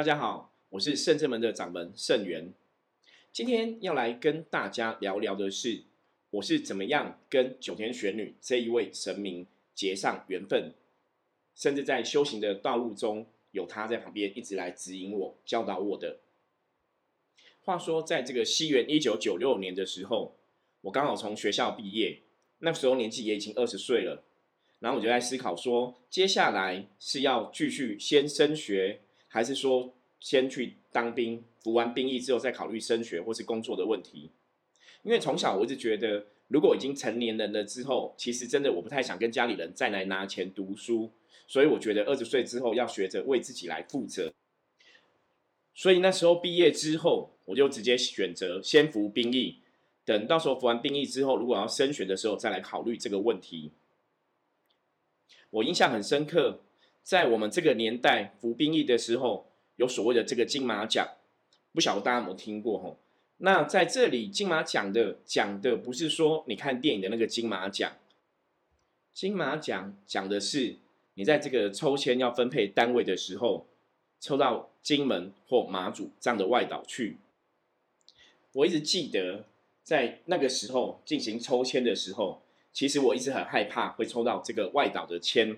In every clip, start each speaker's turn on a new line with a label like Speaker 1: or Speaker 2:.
Speaker 1: 大家好，我是圣正门的掌门圣元。今天要来跟大家聊聊的是，我是怎么样跟九天玄女这一位神明结上缘分，甚至在修行的道路中，有他在旁边一直来指引我、教导我的。话说，在这个西元一九九六年的时候，我刚好从学校毕业，那时候年纪也已经二十岁了。然后我就在思考说，接下来是要继续先升学，还是说先去当兵，服完兵役之后再考虑升学或是工作的问题？因为从小我一直觉得，如果已经成年人了之后，其实真的我不太想跟家里人再来拿钱读书，所以我觉得二十岁之后要学着为自己来负责。所以那时候毕业之后，我就直接选择先服兵役，等到时候服完兵役之后，如果要升学的时候再来考虑这个问题。我印象很深刻，在我们这个年代服兵役的时候，有所谓的这个金马奖，不晓得大家有没有听过吼？那在这里金马奖的讲的不是说你看电影的那个金马奖，金马奖讲的是你在这个抽签要分配单位的时候，抽到金门或马祖这样的外岛去。我一直记得在那个时候进行抽签的时候。其实我一直很害怕会抽到这个外岛的签，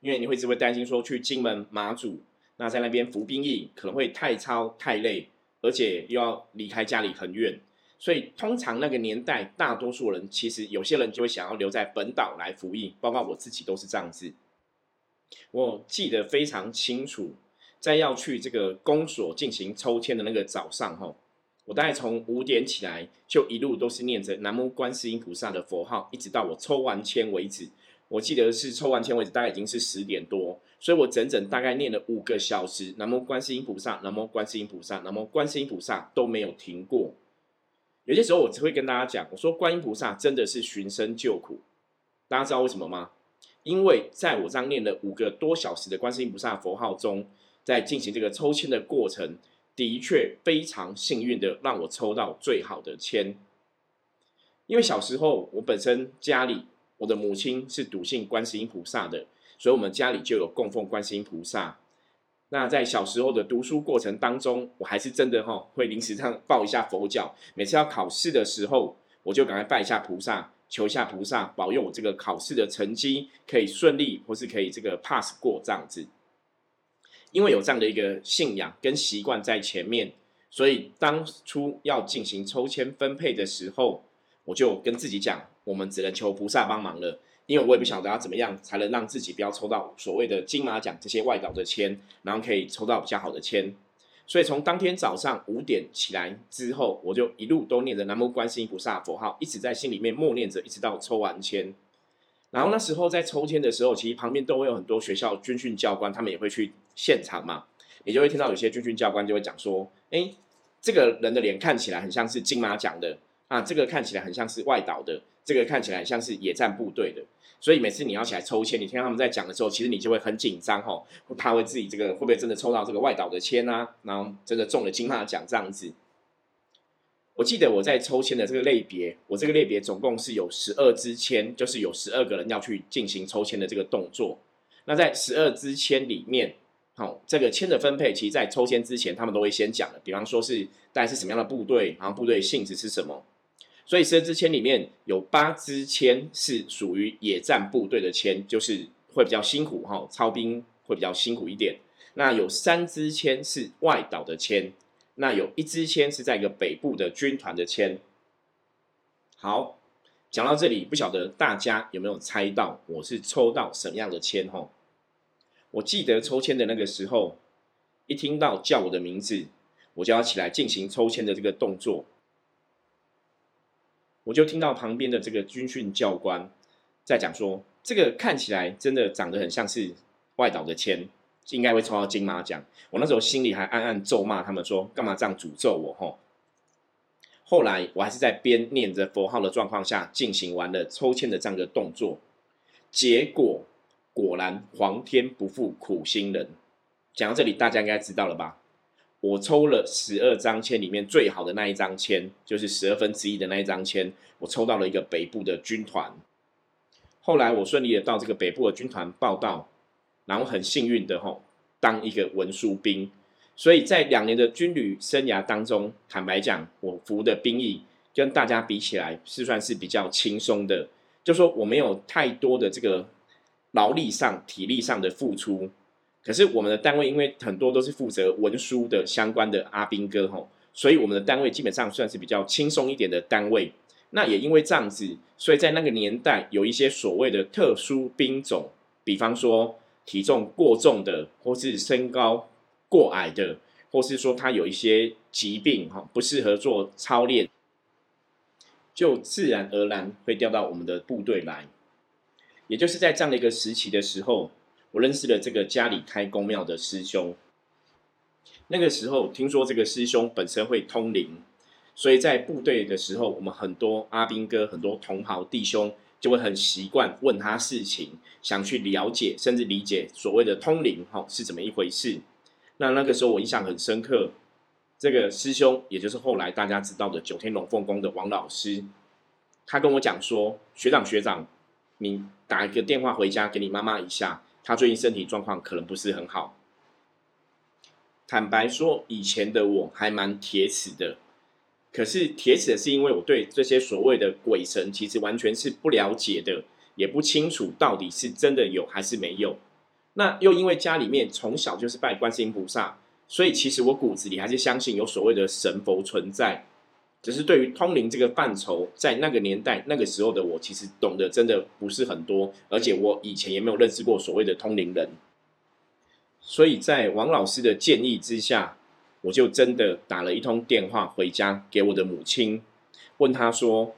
Speaker 1: 因为你会只会担心说去金门马祖，那在那边服兵役可能会太操太累，而且又要离开家里很远，所以通常那个年代大多数人其实有些人就会想要留在本岛来服役，包括我自己都是这样子。我记得非常清楚，在要去这个公所进行抽签的那个早上，哈。我大概从五点起来，就一路都是念着南无观世音菩萨的佛号，一直到我抽完签为止。我记得是抽完签为止，大概已经是十点多，所以我整整大概念了五个小时。南无观世音菩萨，南无观世音菩萨，南无观世音菩萨都没有停过。有些时候我只会跟大家讲，我说观音菩萨真的是寻声救苦。大家知道为什么吗？因为在我这样念了五个多小时的观世音菩萨佛号中，在进行这个抽签的过程。的确非常幸运的让我抽到最好的签，因为小时候我本身家里我的母亲是笃信观世音菩萨的，所以我们家里就有供奉观世音菩萨。那在小时候的读书过程当中，我还是真的哈会临时上报一下佛教。每次要考试的时候，我就赶快拜一下菩萨，求一下菩萨保佑我这个考试的成绩可以顺利，或是可以这个 pass 过这样子。因为有这样的一个信仰跟习惯在前面，所以当初要进行抽签分配的时候，我就跟自己讲，我们只能求菩萨帮忙了。因为我也不晓得要怎么样才能让自己不要抽到所谓的金马奖这些外岛的签，然后可以抽到比较好的签。所以从当天早上五点起来之后，我就一路都念着南无观世音菩萨佛号，一直在心里面默念着，一直到抽完签。然后那时候在抽签的时候，其实旁边都会有很多学校军训教官，他们也会去现场嘛，也就会听到有些军训教官就会讲说：“哎，这个人的脸看起来很像是金马奖的啊，这个看起来很像是外岛的，这个看起来像是野战部队的。”所以每次你要起来抽签，你听他们在讲的时候，其实你就会很紧张吼，怕会自己这个会不会真的抽到这个外岛的签啊？然后真的中了金马奖这样子。我记得我在抽签的这个类别，我这个类别总共是有十二支签，就是有十二个人要去进行抽签的这个动作。那在十二支签里面，好，这个签的分配，其实在抽签之前，他们都会先讲的。比方说是大概是什么样的部队，然后部队性质是什么。所以十支签里面有八支签是属于野战部队的签，就是会比较辛苦哈，操兵会比较辛苦一点。那有三支签是外岛的签。那有一支签是在一个北部的军团的签。好，讲到这里，不晓得大家有没有猜到我是抽到什么样的签？哈，我记得抽签的那个时候，一听到叫我的名字，我就要起来进行抽签的这个动作。我就听到旁边的这个军训教官在讲说，这个看起来真的长得很像是外岛的签。应该会抽到金马奖，我那时候心里还暗暗咒骂他们说，干嘛这样诅咒我？吼！后来我还是在边念着佛号的状况下进行完了抽签的这样的动作，结果果然皇天不负苦心人。讲到这里，大家应该知道了吧？我抽了十二张签里面最好的那一张签，就是十二分之一的那一张签，我抽到了一个北部的军团。后来我顺利的到这个北部的军团报道。然后很幸运的哈，当一个文书兵，所以在两年的军旅生涯当中，坦白讲，我服的兵役跟大家比起来，是算是比较轻松的。就说我没有太多的这个劳力上、体力上的付出。可是我们的单位因为很多都是负责文书的相关的阿兵哥吼，所以我们的单位基本上算是比较轻松一点的单位。那也因为这样子，所以在那个年代有一些所谓的特殊兵种，比方说体重过重的，或是身高。过矮的，或是说他有一些疾病哈，不适合做操练，就自然而然会调到我们的部队来。也就是在这样的一个时期的时候，我认识了这个家里开公庙的师兄。那个时候听说这个师兄本身会通灵，所以在部队的时候，我们很多阿兵哥、很多同袍弟兄就会很习惯问他事情，想去了解甚至理解所谓的通灵哈是怎么一回事。那那个时候我印象很深刻，这个师兄，也就是后来大家知道的九天龙凤宫的王老师，他跟我讲说：“学长学长，你打一个电话回家给你妈妈一下，他最近身体状况可能不是很好。”坦白说，以前的我还蛮铁齿的，可是铁齿的是因为我对这些所谓的鬼神其实完全是不了解的，也不清楚到底是真的有还是没有。那又因为家里面从小就是拜观世音菩萨，所以其实我骨子里还是相信有所谓的神佛存在。只是对于通灵这个范畴，在那个年代、那个时候的我，其实懂得真的不是很多，而且我以前也没有认识过所谓的通灵人。所以在王老师的建议之下，我就真的打了一通电话回家给我的母亲，问她说：“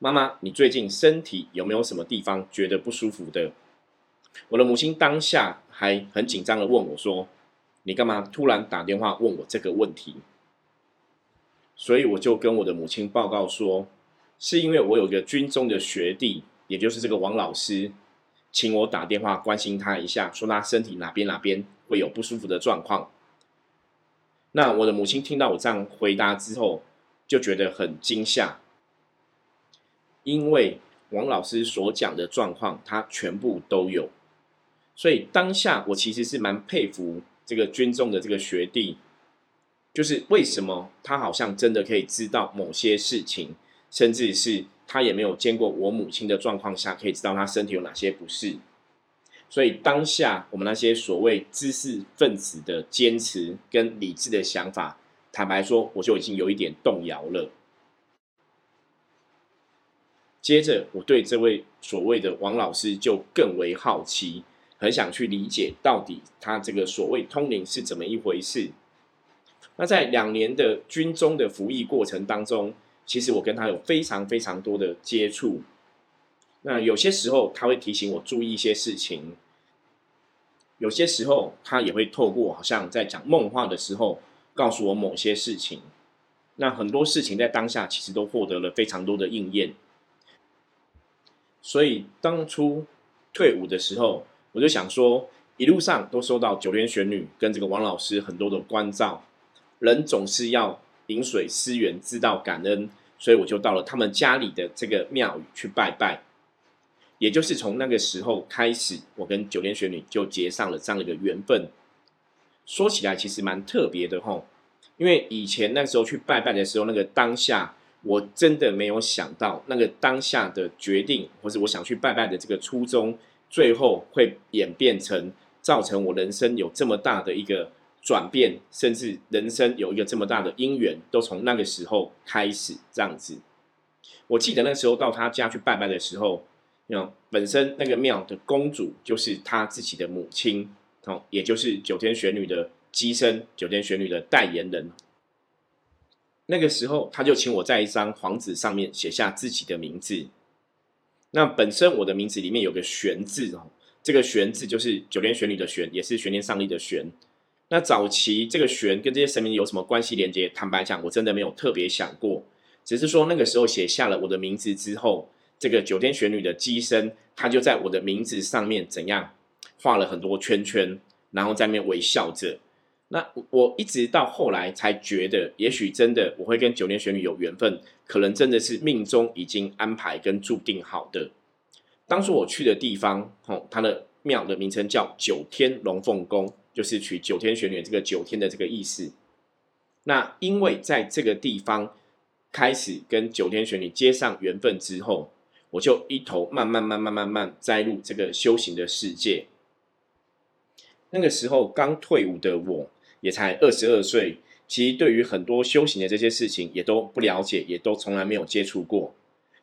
Speaker 1: 妈妈，你最近身体有没有什么地方觉得不舒服的？”我的母亲当下还很紧张的问我说：“你干嘛突然打电话问我这个问题？”所以我就跟我的母亲报告说：“是因为我有个军中的学弟，也就是这个王老师，请我打电话关心他一下，说他身体哪边哪边会有不舒服的状况。”那我的母亲听到我这样回答之后，就觉得很惊吓，因为王老师所讲的状况，他全部都有。所以当下我其实是蛮佩服这个军中的这个学弟，就是为什么他好像真的可以知道某些事情，甚至是他也没有见过我母亲的状况下，可以知道他身体有哪些不适。所以当下我们那些所谓知识分子的坚持跟理智的想法，坦白说，我就已经有一点动摇了。接着我对这位所谓的王老师就更为好奇。很想去理解到底他这个所谓通灵是怎么一回事。那在两年的军中的服役过程当中，其实我跟他有非常非常多的接触。那有些时候他会提醒我注意一些事情，有些时候他也会透过好像在讲梦话的时候告诉我某些事情。那很多事情在当下其实都获得了非常多的应验。所以当初退伍的时候。我就想说，一路上都收到九天玄女跟这个王老师很多的关照，人总是要饮水思源，知道感恩，所以我就到了他们家里的这个庙宇去拜拜。也就是从那个时候开始，我跟九天玄女就结上了这样的一个缘分。说起来其实蛮特别的吼，因为以前那时候去拜拜的时候，那个当下我真的没有想到，那个当下的决定，或是我想去拜拜的这个初衷。最后会演变成造成我人生有这么大的一个转变，甚至人生有一个这么大的因缘，都从那个时候开始这样子。我记得那时候到他家去拜拜的时候，本身那个庙的公主就是他自己的母亲，哦，也就是九天玄女的机身，九天玄女的代言人。那个时候他就请我在一张黄纸上面写下自己的名字。那本身我的名字里面有个玄字哦，这个玄字就是九天玄女的玄，也是玄天上帝的玄。那早期这个玄跟这些神明有什么关系连接？坦白讲，我真的没有特别想过，只是说那个时候写下了我的名字之后，这个九天玄女的机身，它就在我的名字上面怎样画了很多圈圈，然后在面微笑着。那我一直到后来才觉得，也许真的我会跟九天玄女有缘分，可能真的是命中已经安排跟注定好的。当初我去的地方，吼，它的庙的名称叫九天龙凤宫，就是取九天玄女这个九天的这个意思。那因为在这个地方开始跟九天玄女接上缘分之后，我就一头慢慢慢慢慢慢栽入这个修行的世界。那个时候刚退伍的我，也才二十二岁，其实对于很多修行的这些事情也都不了解，也都从来没有接触过。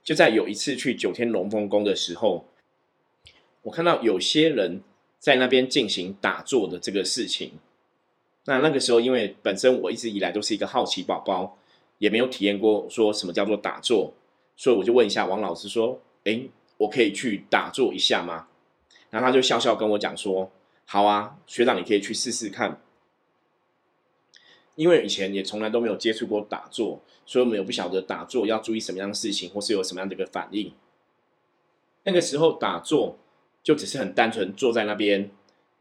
Speaker 1: 就在有一次去九天龙凤宫的时候，我看到有些人在那边进行打坐的这个事情。那那个时候，因为本身我一直以来都是一个好奇宝宝，也没有体验过说什么叫做打坐，所以我就问一下王老师说：“哎，我可以去打坐一下吗？”然后他就笑笑跟我讲说：“好啊，学长，你可以去试试看。”因为以前也从来都没有接触过打坐，所以我们也不晓得打坐要注意什么样的事情，或是有什么样的一个反应。那个时候打坐就只是很单纯坐在那边。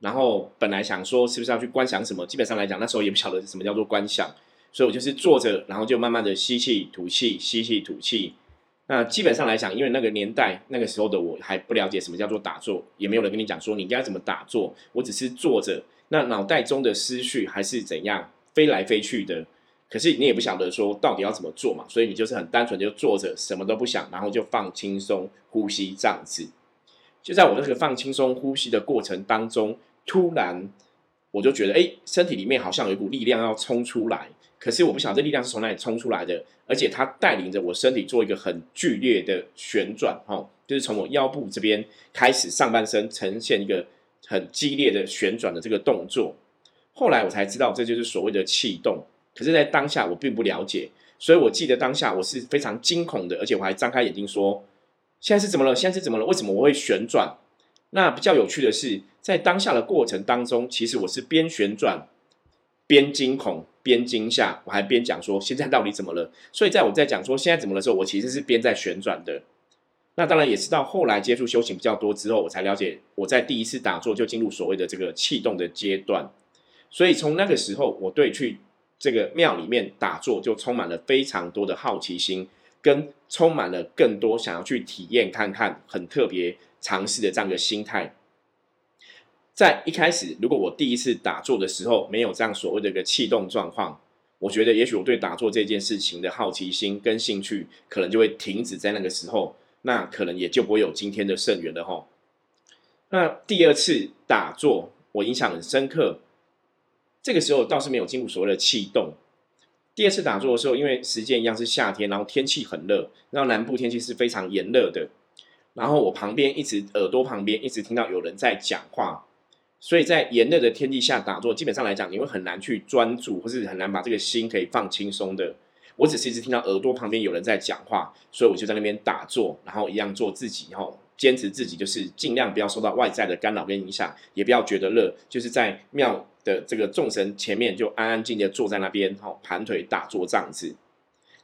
Speaker 1: 然后本来想说是不是要去观想什么，基本上来讲那时候也不晓得什么叫做观想，所以我就是坐着，然后就慢慢的吸气吐气，吸气吐气。那基本上来讲，因为那个年代那个时候的我还不了解什么叫做打坐，也没有人跟你讲说你应该怎么打坐，我只是坐着，那脑袋中的思绪还是怎样飞来飞去的，可是你也不晓得说到底要怎么做嘛，所以你就是很单纯就坐着，什么都不想，然后就放轻松呼吸这样子。就在我这个放轻松呼吸的过程当中。突然，我就觉得，哎，身体里面好像有一股力量要冲出来，可是我不晓得这力量是从哪里冲出来的，而且它带领着我身体做一个很剧烈的旋转，哈，就是从我腰部这边开始，上半身呈现一个很激烈的旋转的这个动作。后来我才知道，这就是所谓的气动。可是，在当下我并不了解，所以我记得当下我是非常惊恐的，而且我还张开眼睛说：“现在是怎么了？现在是怎么了？为什么我会旋转？”那比较有趣的是。在当下的过程当中，其实我是边旋转边惊恐边惊吓，我还边讲说现在到底怎么了。所以在我在讲说现在怎么的时候，我其实是边在旋转的。那当然也是到后来接触修行比较多之后，我才了解我在第一次打坐就进入所谓的这个气动的阶段。所以从那个时候，我对去这个庙里面打坐就充满了非常多的好奇心，跟充满了更多想要去体验看看很特别尝试的这样一个心态。在一开始，如果我第一次打坐的时候没有这样所谓的一个气动状况，我觉得也许我对打坐这件事情的好奇心跟兴趣，可能就会停止在那个时候，那可能也就不会有今天的圣缘了哈。那第二次打坐，我印象很深刻，这个时候倒是没有进入所谓的气动。第二次打坐的时候，因为时间一样是夏天，然后天气很热，然后南部天气是非常炎热的，然后我旁边一直耳朵旁边一直听到有人在讲话。所以在炎热的天气下打坐，基本上来讲，你会很难去专注，或是很难把这个心可以放轻松的。我只是一直听到耳朵旁边有人在讲话，所以我就在那边打坐，然后一样做自己，吼，坚持自己，就是尽量不要受到外在的干扰跟影响，也不要觉得热，就是在庙的这个众神前面就安安静静坐在那边，吼，盘腿打坐这样子。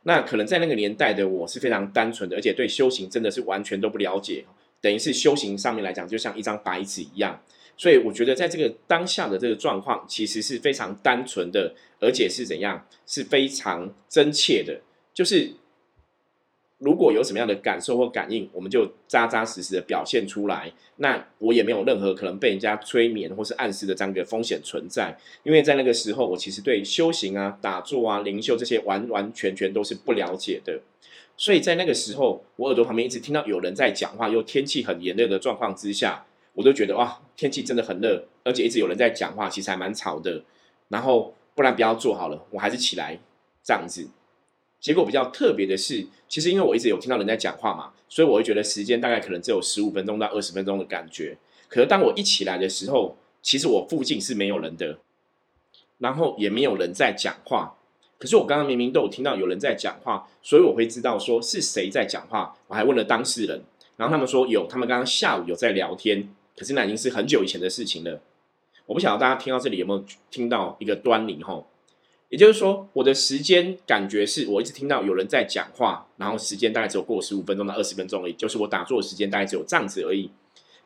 Speaker 1: 那可能在那个年代的我是非常单纯的，而且对修行真的是完全都不了解，等于是修行上面来讲，就像一张白纸一样。所以我觉得，在这个当下的这个状况，其实是非常单纯的，而且是怎样，是非常真切的。就是如果有什么样的感受或感应，我们就扎扎实实的表现出来。那我也没有任何可能被人家催眠或是暗示的这样一个风险存在。因为在那个时候，我其实对修行啊、打坐啊、灵修这些完完全全都是不了解的。所以在那个时候，我耳朵旁边一直听到有人在讲话，又天气很炎热的状况之下。我都觉得哇，天气真的很热，而且一直有人在讲话，其实还蛮吵的。然后不然不要做好了，我还是起来这样子。结果比较特别的是，其实因为我一直有听到人在讲话嘛，所以我会觉得时间大概可能只有十五分钟到二十分钟的感觉。可是当我一起来的时候，其实我附近是没有人的，然后也没有人在讲话。可是我刚刚明明都有听到有人在讲话，所以我会知道说是谁在讲话。我还问了当事人，然后他们说有，他们刚刚下午有在聊天。可是那已经是很久以前的事情了。我不晓得大家听到这里有没有听到一个端倪哈？也就是说，我的时间感觉是我一直听到有人在讲话，然后时间大概只有过十五分钟到二十分钟而已，就是我打坐的时间大概只有这样子而已。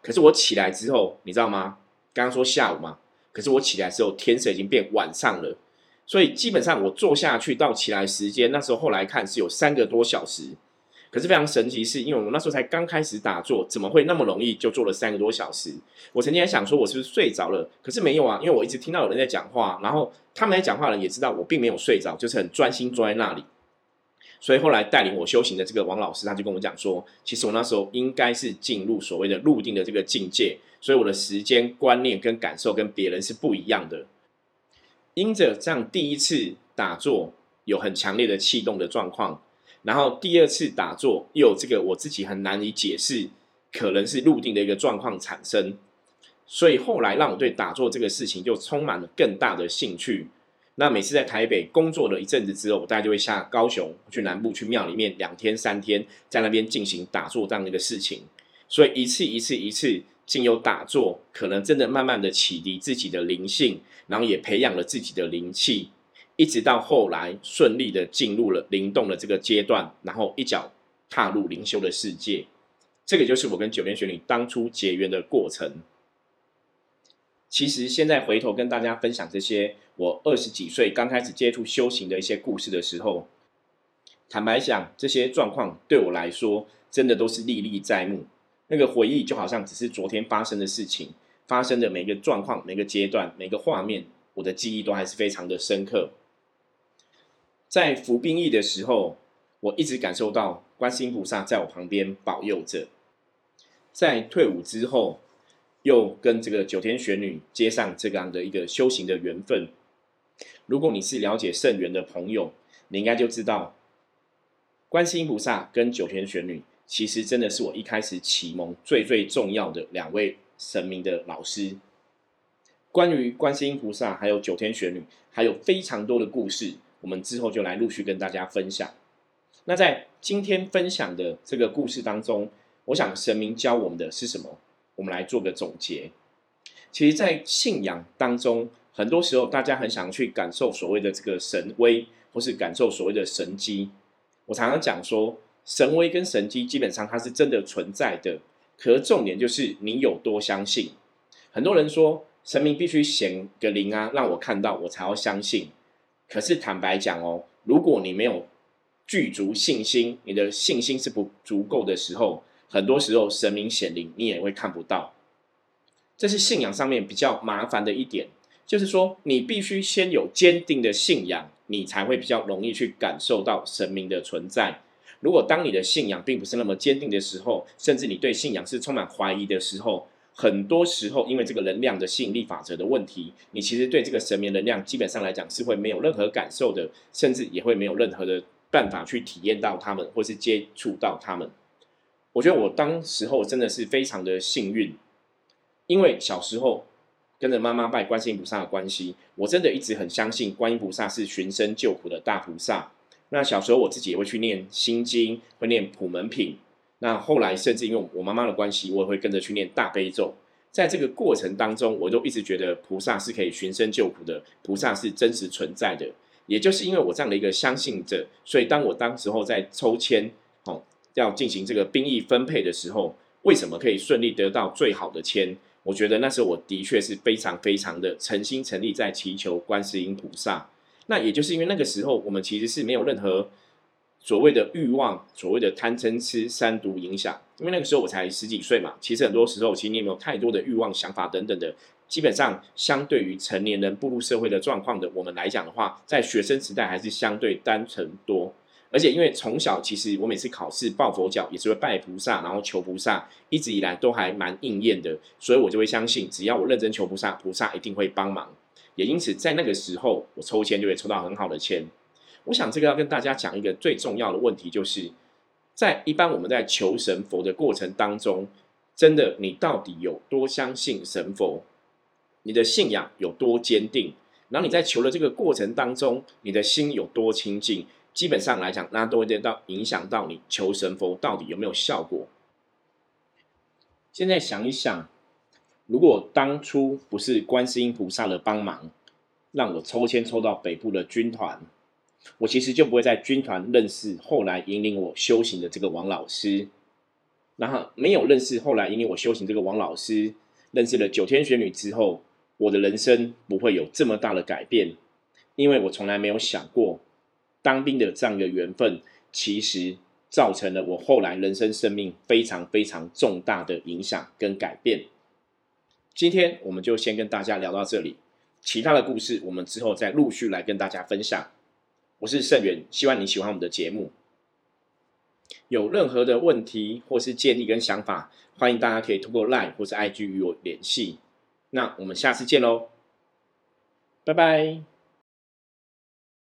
Speaker 1: 可是我起来之后，你知道吗？刚刚说下午嘛，可是我起来之后，天色已经变晚上了。所以基本上我坐下去到起来时间，那时候后来看是有三个多小时。可是非常神奇，是因为我那时候才刚开始打坐，怎么会那么容易就坐了三个多小时？我曾经还想说，我是不是睡着了？可是没有啊，因为我一直听到有人在讲话，然后他们在讲话的人也知道我并没有睡着，就是很专心坐在那里。所以后来带领我修行的这个王老师，他就跟我讲说，其实我那时候应该是进入所谓的入定的这个境界，所以我的时间观念跟感受跟别人是不一样的。因着这样第一次打坐有很强烈的气动的状况，然后第二次打坐又有这个我自己很难以解释，可能是入定的一个状况产生，所以后来让我对打坐这个事情就充满了更大的兴趣。那每次在台北工作了一阵子之后，我大概就会下高雄去南部去庙里面两天三天，在那边进行打坐这样的一个事情。所以一次一次一次，经由打坐，可能真的慢慢的启迪自己的灵性，然后也培养了自己的灵气，一直到后来顺利的进入了灵动的这个阶段，然后一脚踏入灵修的世界。这个就是我跟九天玄女当初结缘的过程。其实现在回头跟大家分享这些。我二十几岁刚开始接触修行的一些故事的时候，坦白讲，这些状况对我来说真的都是历历在目。那个回忆就好像只是昨天发生的事情，发生的每个状况、每个阶段、每个画面，我的记忆都还是非常的深刻。在服兵役的时候，我一直感受到观世音菩萨在我旁边保佑着。在退伍之后，又跟这个九天玄女接上这样的一个修行的缘分。如果你是了解圣元的朋友，你应该就知道，观世音菩萨跟九天玄女，其实真的是我一开始启蒙最最重要的两位神明的老师。关于观世音菩萨还有九天玄女，还有非常多的故事，我们之后就来陆续跟大家分享。那在今天分享的这个故事当中，我想神明教我们的是什么？我们来做个总结。其实，在信仰当中。很多时候，大家很想去感受所谓的这个神威，或是感受所谓的神机。我常常讲说，神威跟神机基本上它是真的存在的，可重点就是你有多相信。很多人说神明必须显个灵啊，让我看到我才要相信。可是坦白讲哦，如果你没有具足信心，你的信心是不足够的时候，很多时候神明显灵你也会看不到。这是信仰上面比较麻烦的一点。就是说，你必须先有坚定的信仰，你才会比较容易去感受到神明的存在。如果当你的信仰并不是那么坚定的时候，甚至你对信仰是充满怀疑的时候，很多时候因为这个能量的吸引力法则的问题，你其实对这个神明能量基本上来讲是会没有任何感受的，甚至也会没有任何的办法去体验到他们，或是接触到他们。我觉得我当时候真的是非常的幸运，因为小时候。跟着妈妈拜观世音菩萨的关系，我真的一直很相信观音菩萨是寻声救苦的大菩萨。那小时候我自己也会去念心经，会念普门品。那后来甚至因为我妈妈的关系，我也会跟着去念大悲咒。在这个过程当中，我都一直觉得菩萨是可以寻声救苦的，菩萨是真实存在的。也就是因为我这样的一个相信者，所以当我当时候在抽签，哦，要进行这个兵役分配的时候，为什么可以顺利得到最好的签？我觉得那时候我的确是非常非常的诚心诚意在祈求观世音菩萨。那也就是因为那个时候我们其实是没有任何所谓的欲望、所谓的贪嗔痴三毒影响。因为那个时候我才十几岁嘛，其实很多时候其实你也没有太多的欲望、想法等等的。基本上相对于成年人步入社会的状况的我们来讲的话，在学生时代还是相对单纯多。而且因为从小其实我每次考试抱佛脚也是会拜菩萨，然后求菩萨，一直以来都还蛮应验的，所以我就会相信，只要我认真求菩萨，菩萨一定会帮忙。也因此在那个时候，我抽签就会抽到很好的签。我想这个要跟大家讲一个最重要的问题，就是在一般我们在求神佛的过程当中，真的你到底有多相信神佛？你的信仰有多坚定？然后你在求的这个过程当中，你的心有多清净？基本上来讲，那都会得到影响到你求神佛到底有没有效果。现在想一想，如果当初不是观世音菩萨的帮忙，让我抽签抽到北部的军团，我其实就不会在军团认识后来引领我修行的这个王老师。然后没有认识后来引领我修行这个王老师，认识了九天玄女之后，我的人生不会有这么大的改变，因为我从来没有想过。当兵的这样一个缘分，其实造成了我后来人生生命非常非常重大的影响跟改变。今天我们就先跟大家聊到这里，其他的故事我们之后再陆续来跟大家分享。我是盛元，希望你喜欢我们的节目。有任何的问题或是建议跟想法，欢迎大家可以通过 LINE 或是 IG 与我联系。那我们下次见喽，拜拜。